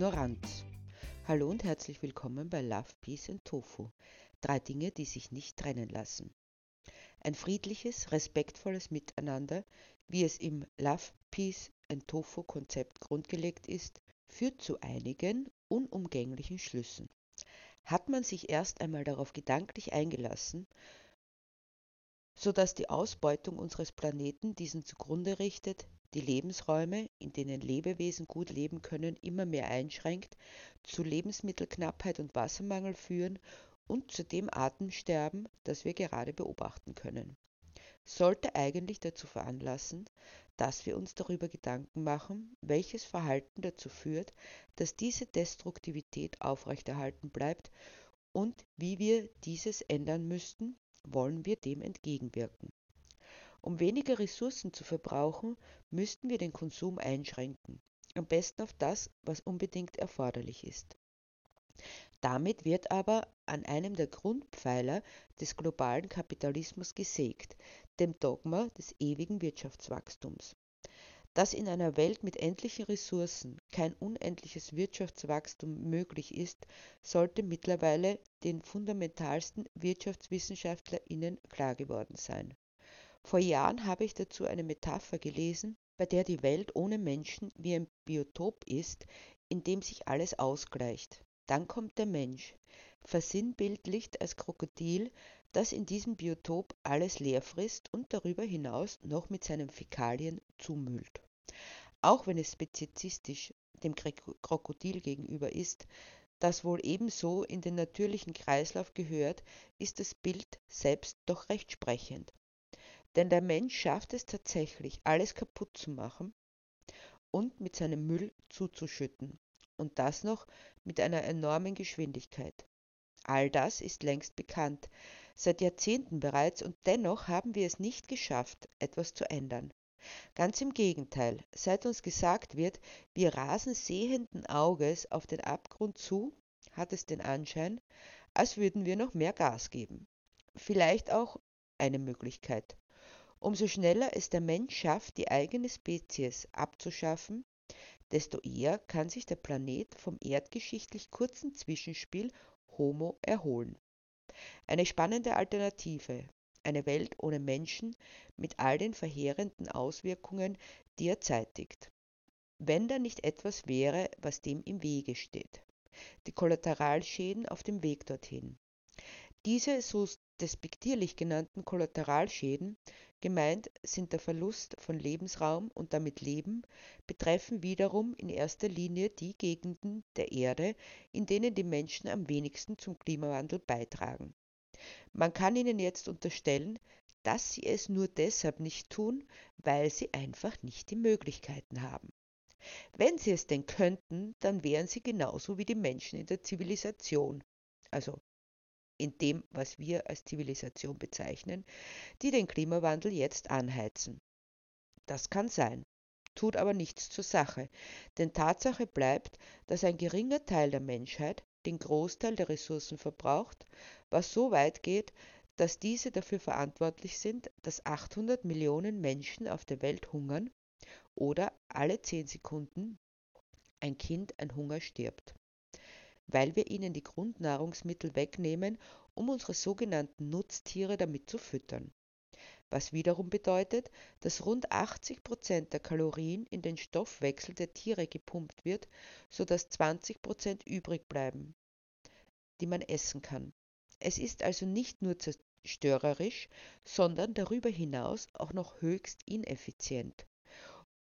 Ignoranz. Hallo und herzlich willkommen bei Love, Peace and Tofu. Drei Dinge, die sich nicht trennen lassen. Ein friedliches, respektvolles Miteinander, wie es im Love, Peace and Tofu Konzept grundgelegt ist, führt zu einigen unumgänglichen Schlüssen. Hat man sich erst einmal darauf gedanklich eingelassen, so dass die Ausbeutung unseres Planeten diesen zugrunde richtet, die Lebensräume, in denen Lebewesen gut leben können, immer mehr einschränkt, zu Lebensmittelknappheit und Wassermangel führen und zu dem Artensterben, das wir gerade beobachten können. Sollte eigentlich dazu veranlassen, dass wir uns darüber Gedanken machen, welches Verhalten dazu führt, dass diese Destruktivität aufrechterhalten bleibt und wie wir dieses ändern müssten, wollen wir dem entgegenwirken. Um weniger Ressourcen zu verbrauchen, müssten wir den Konsum einschränken, am besten auf das, was unbedingt erforderlich ist. Damit wird aber an einem der Grundpfeiler des globalen Kapitalismus gesägt, dem Dogma des ewigen Wirtschaftswachstums. Dass in einer Welt mit endlichen Ressourcen kein unendliches Wirtschaftswachstum möglich ist, sollte mittlerweile den fundamentalsten Wirtschaftswissenschaftlerinnen klar geworden sein. Vor Jahren habe ich dazu eine Metapher gelesen, bei der die Welt ohne Menschen wie ein Biotop ist, in dem sich alles ausgleicht. Dann kommt der Mensch, versinnbildlicht als Krokodil, das in diesem Biotop alles leer frisst und darüber hinaus noch mit seinen Fäkalien zumüllt. Auch wenn es speziesistisch dem Krokodil gegenüber ist, das wohl ebenso in den natürlichen Kreislauf gehört, ist das Bild selbst doch recht sprechend. Denn der Mensch schafft es tatsächlich, alles kaputt zu machen und mit seinem Müll zuzuschütten. Und das noch mit einer enormen Geschwindigkeit. All das ist längst bekannt, seit Jahrzehnten bereits, und dennoch haben wir es nicht geschafft, etwas zu ändern. Ganz im Gegenteil, seit uns gesagt wird, wir rasen sehenden Auges auf den Abgrund zu, hat es den Anschein, als würden wir noch mehr Gas geben. Vielleicht auch eine Möglichkeit. Umso schneller es der Mensch schafft, die eigene Spezies abzuschaffen, desto eher kann sich der Planet vom erdgeschichtlich kurzen Zwischenspiel Homo erholen. Eine spannende Alternative, eine Welt ohne Menschen mit all den verheerenden Auswirkungen, die er zeitigt. Wenn da nicht etwas wäre, was dem im Wege steht. Die Kollateralschäden auf dem Weg dorthin. Diese so despektierlich genannten Kollateralschäden, gemeint sind der Verlust von Lebensraum und damit Leben, betreffen wiederum in erster Linie die Gegenden der Erde, in denen die Menschen am wenigsten zum Klimawandel beitragen. Man kann ihnen jetzt unterstellen, dass sie es nur deshalb nicht tun, weil sie einfach nicht die Möglichkeiten haben. Wenn sie es denn könnten, dann wären sie genauso wie die Menschen in der Zivilisation, also in dem, was wir als Zivilisation bezeichnen, die den Klimawandel jetzt anheizen. Das kann sein, tut aber nichts zur Sache, denn Tatsache bleibt, dass ein geringer Teil der Menschheit den Großteil der Ressourcen verbraucht, was so weit geht, dass diese dafür verantwortlich sind, dass 800 Millionen Menschen auf der Welt hungern oder alle 10 Sekunden ein Kind an Hunger stirbt weil wir ihnen die Grundnahrungsmittel wegnehmen, um unsere sogenannten Nutztiere damit zu füttern. Was wiederum bedeutet, dass rund 80 Prozent der Kalorien in den Stoffwechsel der Tiere gepumpt wird, sodass 20 Prozent übrig bleiben, die man essen kann. Es ist also nicht nur zerstörerisch, sondern darüber hinaus auch noch höchst ineffizient.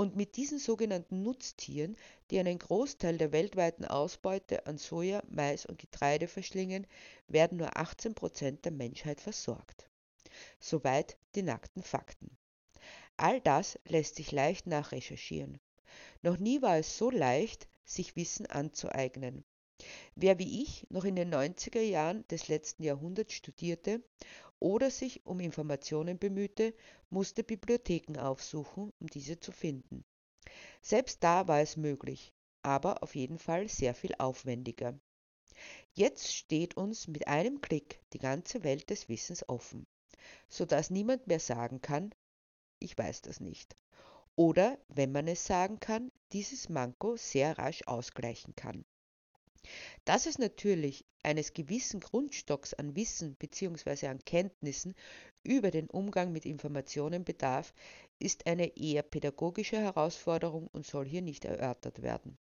Und mit diesen sogenannten Nutztieren, die einen Großteil der weltweiten Ausbeute an Soja, Mais und Getreide verschlingen, werden nur 18 Prozent der Menschheit versorgt. Soweit die nackten Fakten. All das lässt sich leicht nachrecherchieren. Noch nie war es so leicht, sich Wissen anzueignen. Wer wie ich noch in den 90er Jahren des letzten Jahrhunderts studierte oder sich um Informationen bemühte, musste Bibliotheken aufsuchen, um diese zu finden. Selbst da war es möglich, aber auf jeden Fall sehr viel aufwendiger. Jetzt steht uns mit einem Klick die ganze Welt des Wissens offen, so dass niemand mehr sagen kann, ich weiß das nicht. oder, wenn man es sagen kann, dieses Manko sehr rasch ausgleichen kann. Dass es natürlich eines gewissen Grundstocks an Wissen bzw. an Kenntnissen über den Umgang mit Informationen bedarf, ist eine eher pädagogische Herausforderung und soll hier nicht erörtert werden.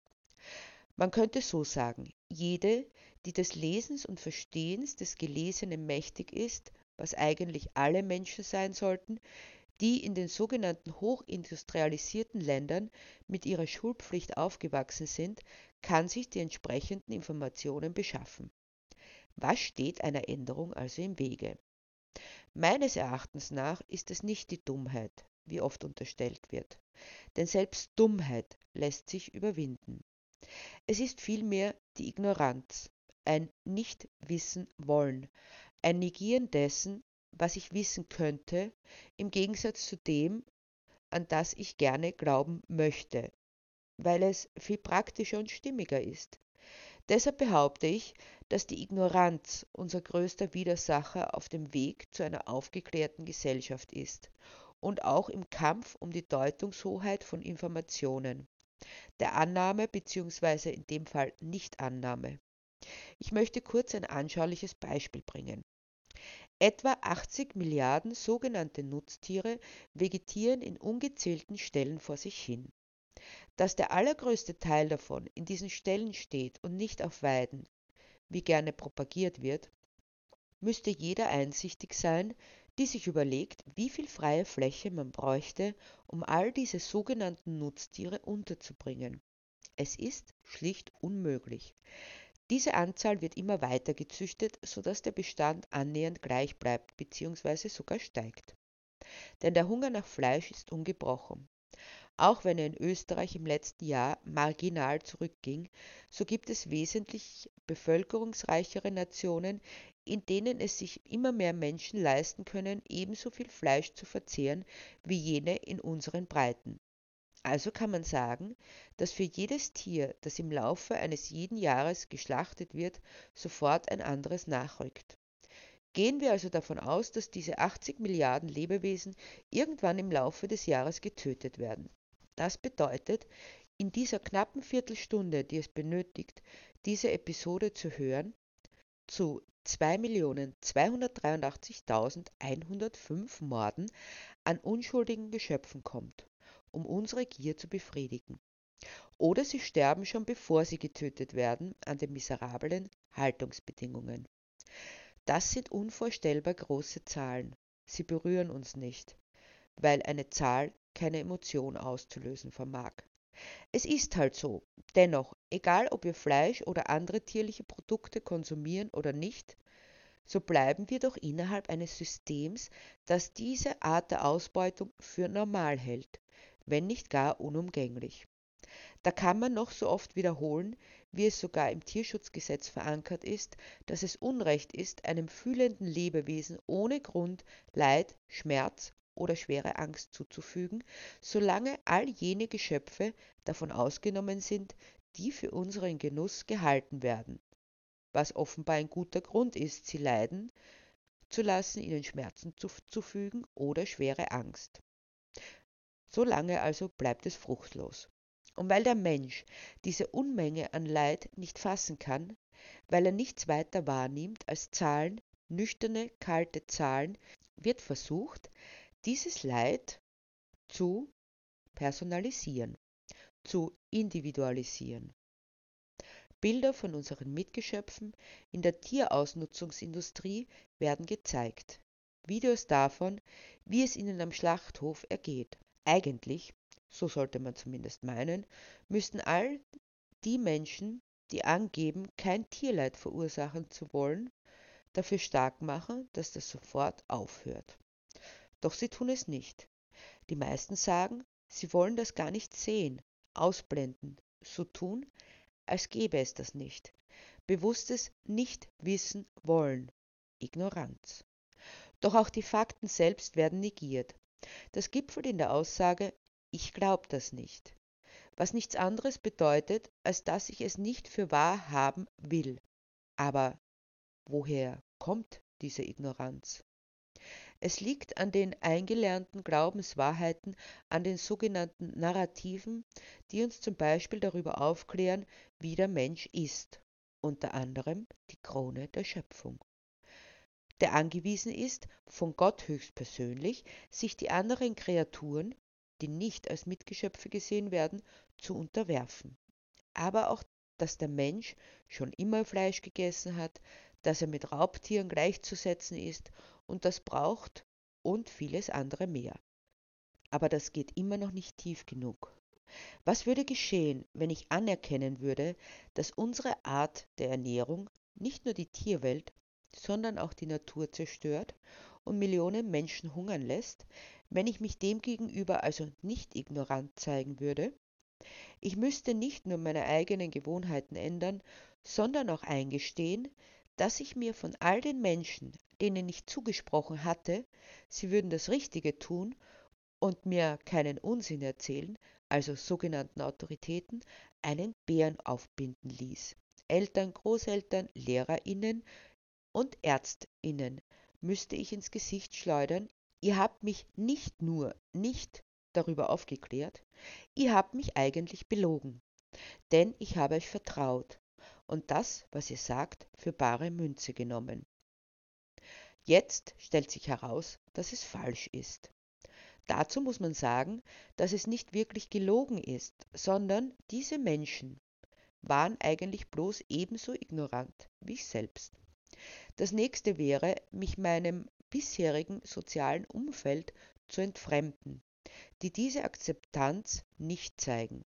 Man könnte so sagen, jede, die des Lesens und Verstehens des Gelesenen mächtig ist, was eigentlich alle Menschen sein sollten, die in den sogenannten hochindustrialisierten Ländern mit ihrer Schulpflicht aufgewachsen sind, kann sich die entsprechenden Informationen beschaffen. Was steht einer Änderung also im Wege? Meines Erachtens nach ist es nicht die Dummheit, wie oft unterstellt wird, denn selbst Dummheit lässt sich überwinden. Es ist vielmehr die Ignoranz, ein Nicht-Wissen wollen, ein Negieren dessen, was ich wissen könnte, im Gegensatz zu dem, an das ich gerne glauben möchte, weil es viel praktischer und stimmiger ist. Deshalb behaupte ich, dass die Ignoranz unser größter Widersacher auf dem Weg zu einer aufgeklärten Gesellschaft ist und auch im Kampf um die Deutungshoheit von Informationen, der Annahme bzw. in dem Fall Nichtannahme. Ich möchte kurz ein anschauliches Beispiel bringen. Etwa 80 Milliarden sogenannte Nutztiere vegetieren in ungezählten Stellen vor sich hin. Dass der allergrößte Teil davon in diesen Stellen steht und nicht auf Weiden, wie gerne propagiert wird, müsste jeder einsichtig sein, die sich überlegt, wie viel freie Fläche man bräuchte, um all diese sogenannten Nutztiere unterzubringen. Es ist schlicht unmöglich. Diese Anzahl wird immer weiter gezüchtet, sodass der Bestand annähernd gleich bleibt bzw. sogar steigt. Denn der Hunger nach Fleisch ist ungebrochen. Auch wenn er in Österreich im letzten Jahr marginal zurückging, so gibt es wesentlich bevölkerungsreichere Nationen, in denen es sich immer mehr Menschen leisten können, ebenso viel Fleisch zu verzehren wie jene in unseren Breiten. Also kann man sagen, dass für jedes Tier, das im Laufe eines jeden Jahres geschlachtet wird, sofort ein anderes nachrückt. Gehen wir also davon aus, dass diese 80 Milliarden Lebewesen irgendwann im Laufe des Jahres getötet werden. Das bedeutet, in dieser knappen Viertelstunde, die es benötigt, diese Episode zu hören, zu 2.283.105 Morden an unschuldigen Geschöpfen kommt um unsere Gier zu befriedigen. Oder sie sterben schon bevor sie getötet werden an den miserablen Haltungsbedingungen. Das sind unvorstellbar große Zahlen. Sie berühren uns nicht, weil eine Zahl keine Emotion auszulösen vermag. Es ist halt so. Dennoch, egal ob wir Fleisch oder andere tierliche Produkte konsumieren oder nicht, so bleiben wir doch innerhalb eines Systems, das diese Art der Ausbeutung für normal hält wenn nicht gar unumgänglich. Da kann man noch so oft wiederholen, wie es sogar im Tierschutzgesetz verankert ist, dass es Unrecht ist, einem fühlenden Lebewesen ohne Grund Leid, Schmerz oder schwere Angst zuzufügen, solange all jene Geschöpfe davon ausgenommen sind, die für unseren Genuss gehalten werden, was offenbar ein guter Grund ist, sie leiden zu lassen, ihnen Schmerzen zuzufügen oder schwere Angst. Solange also bleibt es fruchtlos. Und weil der Mensch diese Unmenge an Leid nicht fassen kann, weil er nichts weiter wahrnimmt als Zahlen, nüchterne, kalte Zahlen, wird versucht, dieses Leid zu personalisieren, zu individualisieren. Bilder von unseren Mitgeschöpfen in der Tierausnutzungsindustrie werden gezeigt. Videos davon, wie es ihnen am Schlachthof ergeht. Eigentlich, so sollte man zumindest meinen, müssten all die Menschen, die angeben, kein Tierleid verursachen zu wollen, dafür stark machen, dass das sofort aufhört. Doch sie tun es nicht. Die meisten sagen, sie wollen das gar nicht sehen, ausblenden, so tun, als gäbe es das nicht. Bewusstes Nicht-Wissen wollen, Ignoranz. Doch auch die Fakten selbst werden negiert. Das gipfelt in der Aussage, ich glaube das nicht, was nichts anderes bedeutet, als dass ich es nicht für wahr haben will. Aber woher kommt diese Ignoranz? Es liegt an den eingelernten Glaubenswahrheiten, an den sogenannten Narrativen, die uns zum Beispiel darüber aufklären, wie der Mensch ist, unter anderem die Krone der Schöpfung der angewiesen ist, von Gott höchstpersönlich sich die anderen Kreaturen, die nicht als Mitgeschöpfe gesehen werden, zu unterwerfen. Aber auch, dass der Mensch schon immer Fleisch gegessen hat, dass er mit Raubtieren gleichzusetzen ist und das braucht und vieles andere mehr. Aber das geht immer noch nicht tief genug. Was würde geschehen, wenn ich anerkennen würde, dass unsere Art der Ernährung nicht nur die Tierwelt, sondern auch die Natur zerstört und Millionen Menschen hungern lässt, wenn ich mich demgegenüber also nicht ignorant zeigen würde? Ich müsste nicht nur meine eigenen Gewohnheiten ändern, sondern auch eingestehen, dass ich mir von all den Menschen, denen ich zugesprochen hatte, sie würden das Richtige tun und mir keinen Unsinn erzählen, also sogenannten Autoritäten, einen Bären aufbinden ließ. Eltern, Großeltern, Lehrerinnen, und Ärztinnen müsste ich ins Gesicht schleudern, ihr habt mich nicht nur nicht darüber aufgeklärt, ihr habt mich eigentlich belogen, denn ich habe euch vertraut und das, was ihr sagt, für bare Münze genommen. Jetzt stellt sich heraus, dass es falsch ist. Dazu muss man sagen, dass es nicht wirklich gelogen ist, sondern diese Menschen waren eigentlich bloß ebenso ignorant wie ich selbst. Das nächste wäre, mich meinem bisherigen sozialen Umfeld zu entfremden, die diese Akzeptanz nicht zeigen.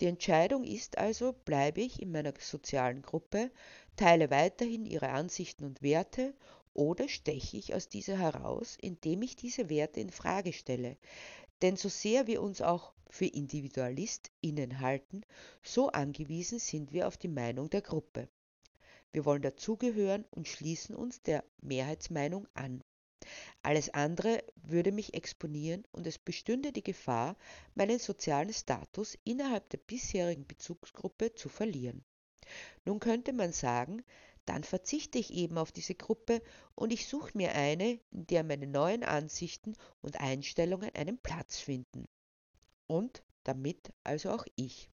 Die Entscheidung ist also, bleibe ich in meiner sozialen Gruppe, teile weiterhin ihre Ansichten und Werte oder steche ich aus dieser heraus, indem ich diese Werte in Frage stelle. Denn so sehr wir uns auch für IndividualistInnen halten, so angewiesen sind wir auf die Meinung der Gruppe. Wir wollen dazugehören und schließen uns der Mehrheitsmeinung an. Alles andere würde mich exponieren und es bestünde die Gefahr, meinen sozialen Status innerhalb der bisherigen Bezugsgruppe zu verlieren. Nun könnte man sagen, dann verzichte ich eben auf diese Gruppe und ich suche mir eine, in der meine neuen Ansichten und Einstellungen einen Platz finden. Und damit also auch ich.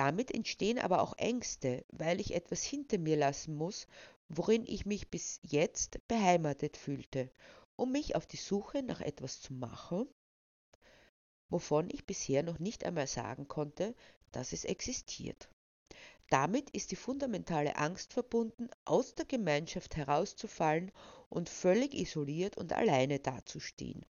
Damit entstehen aber auch Ängste, weil ich etwas hinter mir lassen muss, worin ich mich bis jetzt beheimatet fühlte, um mich auf die Suche nach etwas zu machen, wovon ich bisher noch nicht einmal sagen konnte, dass es existiert. Damit ist die fundamentale Angst verbunden, aus der Gemeinschaft herauszufallen und völlig isoliert und alleine dazustehen.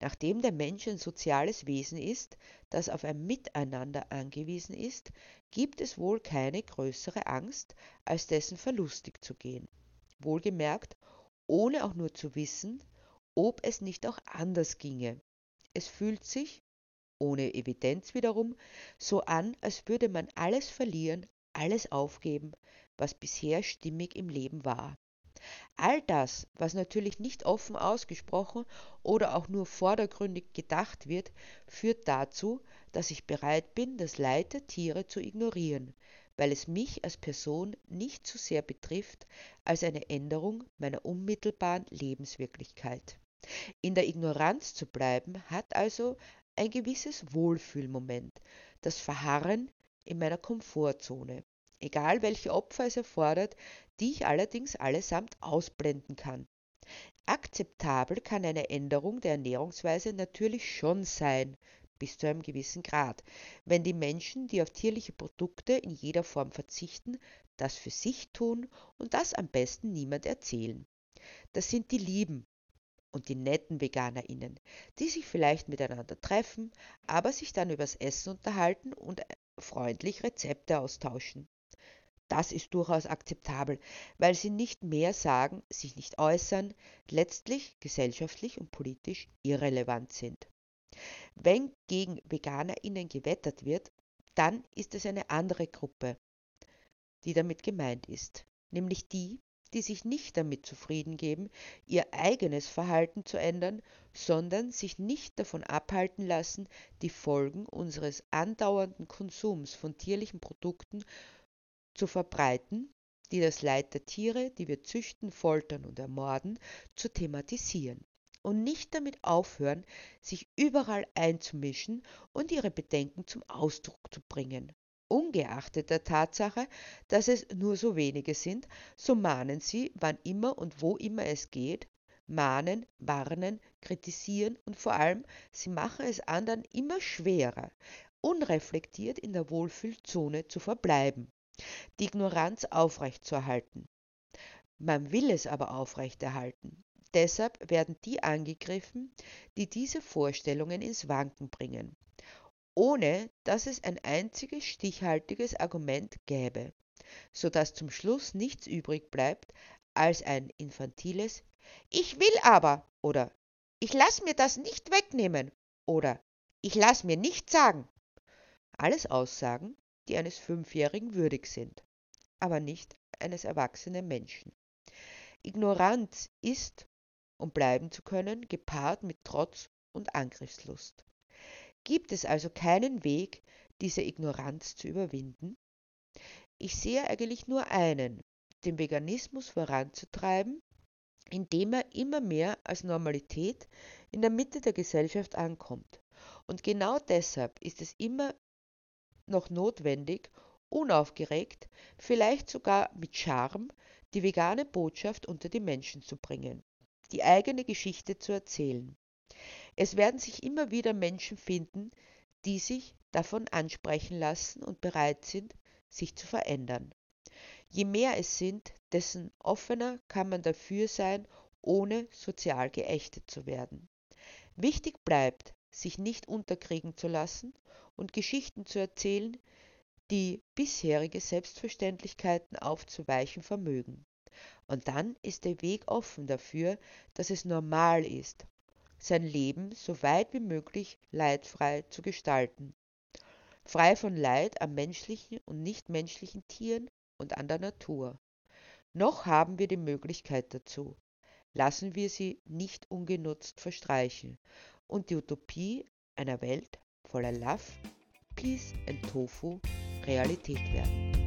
Nachdem der Mensch ein soziales Wesen ist, das auf ein Miteinander angewiesen ist, gibt es wohl keine größere Angst, als dessen verlustig zu gehen. Wohlgemerkt, ohne auch nur zu wissen, ob es nicht auch anders ginge. Es fühlt sich, ohne Evidenz wiederum, so an, als würde man alles verlieren, alles aufgeben, was bisher stimmig im Leben war. All das, was natürlich nicht offen ausgesprochen oder auch nur vordergründig gedacht wird, führt dazu, dass ich bereit bin, das Leid der Tiere zu ignorieren, weil es mich als Person nicht so sehr betrifft als eine Änderung meiner unmittelbaren Lebenswirklichkeit. In der Ignoranz zu bleiben hat also ein gewisses Wohlfühlmoment, das Verharren in meiner Komfortzone egal welche Opfer es erfordert, die ich allerdings allesamt ausblenden kann. Akzeptabel kann eine Änderung der Ernährungsweise natürlich schon sein, bis zu einem gewissen Grad, wenn die Menschen, die auf tierliche Produkte in jeder Form verzichten, das für sich tun und das am besten niemand erzählen. Das sind die Lieben und die netten Veganerinnen, die sich vielleicht miteinander treffen, aber sich dann übers Essen unterhalten und freundlich Rezepte austauschen. Das ist durchaus akzeptabel, weil sie nicht mehr sagen, sich nicht äußern, letztlich gesellschaftlich und politisch irrelevant sind. Wenn gegen VeganerInnen gewettert wird, dann ist es eine andere Gruppe, die damit gemeint ist, nämlich die, die sich nicht damit zufrieden geben, ihr eigenes Verhalten zu ändern, sondern sich nicht davon abhalten lassen, die Folgen unseres andauernden Konsums von tierlichen Produkten zu verbreiten die das Leid der Tiere, die wir züchten, foltern und ermorden, zu thematisieren und nicht damit aufhören, sich überall einzumischen und ihre Bedenken zum Ausdruck zu bringen. Ungeachtet der Tatsache, dass es nur so wenige sind, so mahnen sie, wann immer und wo immer es geht, mahnen, warnen, kritisieren und vor allem, sie machen es anderen immer schwerer, unreflektiert in der Wohlfühlzone zu verbleiben, die Ignoranz aufrechtzuerhalten. Man will es aber aufrechterhalten. Deshalb werden die angegriffen, die diese Vorstellungen ins Wanken bringen, ohne dass es ein einziges stichhaltiges Argument gäbe, so dass zum Schluss nichts übrig bleibt als ein infantiles Ich will aber oder Ich lass mir das nicht wegnehmen oder Ich lass mir nicht sagen. Alles Aussagen, die eines Fünfjährigen würdig sind, aber nicht eines erwachsenen Menschen. Ignoranz ist, um bleiben zu können, gepaart mit Trotz und Angriffslust. Gibt es also keinen Weg, diese Ignoranz zu überwinden? Ich sehe eigentlich nur einen, den Veganismus voranzutreiben, indem er immer mehr als Normalität in der Mitte der Gesellschaft ankommt. Und genau deshalb ist es immer noch notwendig, unaufgeregt, vielleicht sogar mit Charme, die vegane Botschaft unter die Menschen zu bringen, die eigene Geschichte zu erzählen. Es werden sich immer wieder Menschen finden, die sich davon ansprechen lassen und bereit sind, sich zu verändern. Je mehr es sind, dessen offener kann man dafür sein, ohne sozial geächtet zu werden. Wichtig bleibt, sich nicht unterkriegen zu lassen und Geschichten zu erzählen, die bisherige Selbstverständlichkeiten aufzuweichen vermögen. Und dann ist der Weg offen dafür, dass es normal ist, sein Leben so weit wie möglich leidfrei zu gestalten, frei von Leid an menschlichen und nichtmenschlichen Tieren und an der Natur. Noch haben wir die Möglichkeit dazu. Lassen wir sie nicht ungenutzt verstreichen und die Utopie einer Welt voller Love, Peace und Tofu Realität werden.